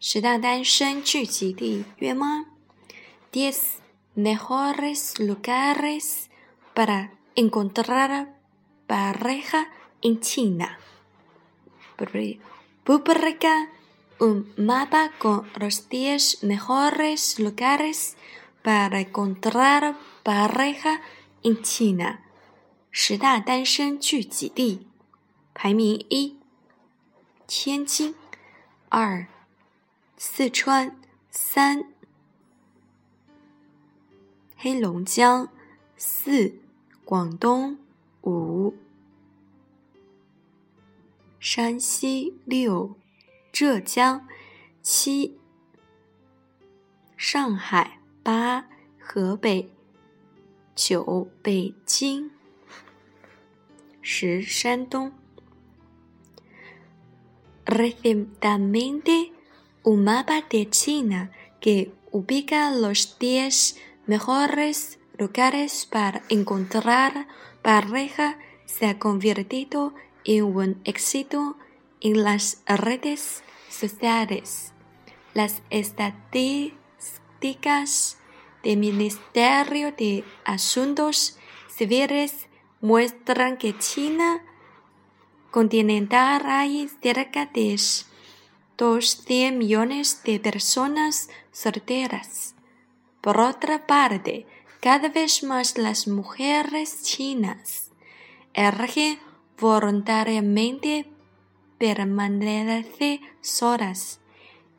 十大单身聚集地约吗？Diez mejores lugares para encontrar pareja en China. Publica un mapa con los diez mejores lugares para encontrar pareja en China. 十大单身聚集地，排名一：天津，二。 四川三，黑龙江四，广东五，山西六，浙江七，上海八，河北九，北京十，山东。Recientemente un mapa de China que ubica los 10 mejores lugares para encontrar pareja se ha convertido en un éxito en las redes sociales. Las estadísticas del Ministerio de Asuntos Civiles muestran que China continental hay cerca de 200 millones de personas solteras. Por otra parte, cada vez más las mujeres chinas eligen voluntariamente permanecer solas.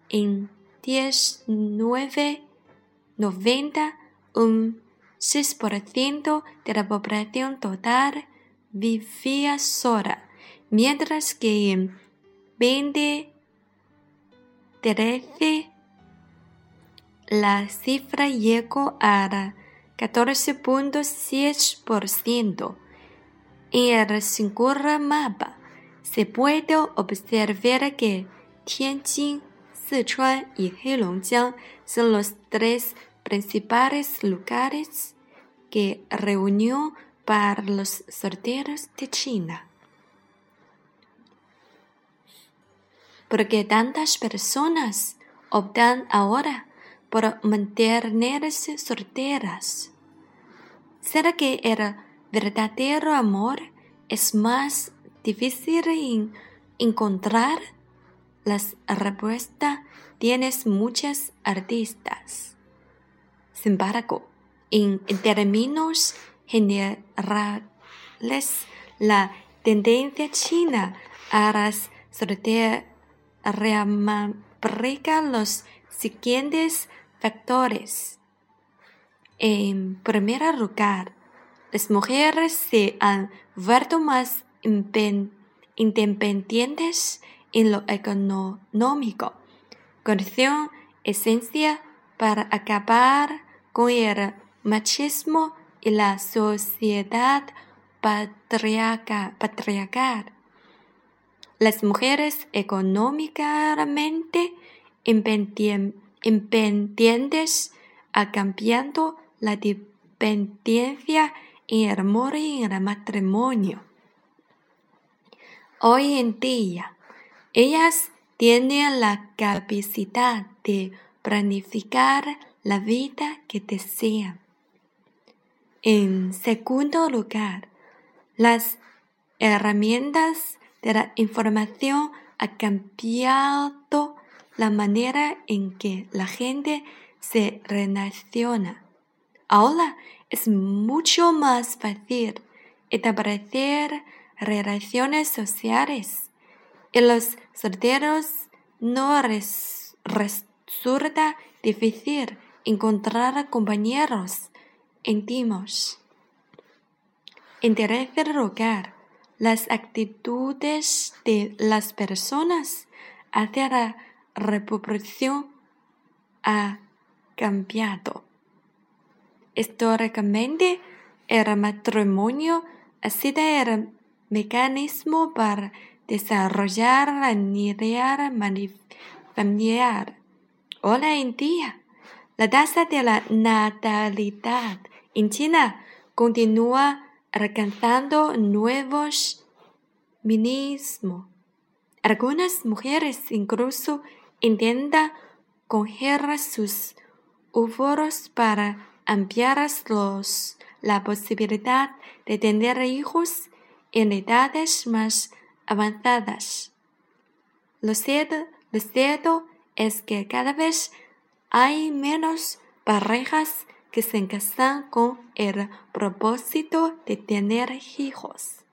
En 1990, un 6% de la población total vivía sola, mientras que en 20 13, la cifra llegó a 14.6%. En el segundo mapa se puede observar que Tianjin, Sichuan y Heilongjiang son los tres principales lugares que reunió para los solteros de China. Porque tantas personas optan ahora por mantenerse solteras. ¿Será que el verdadero amor es más difícil en encontrar? Las respuestas tienes muchas artistas. Sin embargo, en términos generales, la tendencia china a las solteras remarca los siguientes factores. En primer lugar, las mujeres se han vuelto más independientes en lo económico, condición esencia para acabar con el machismo y la sociedad patriarcal. Las mujeres económicamente independientes han cambiado la dependencia en el amor en el matrimonio. Hoy en día, ellas tienen la capacidad de planificar la vida que desean. En segundo lugar, las herramientas de la información ha cambiado la manera en que la gente se relaciona. Ahora es mucho más fácil establecer relaciones sociales y los solteros no resulta difícil encontrar compañeros íntimos. En tercer lugar, las actitudes de las personas hacia la reproducción ha cambiado. Históricamente, el matrimonio ha sido el mecanismo para desarrollar la unidad familiar. Hoy en día, la tasa de la natalidad en China continúa alcanzando nuevos mínimos. Algunas mujeres incluso intenta congelar sus óvulos para ampliarlos la posibilidad de tener hijos en edades más avanzadas. Lo cierto es que cada vez hay menos parejas que se casan con el propósito de tener hijos.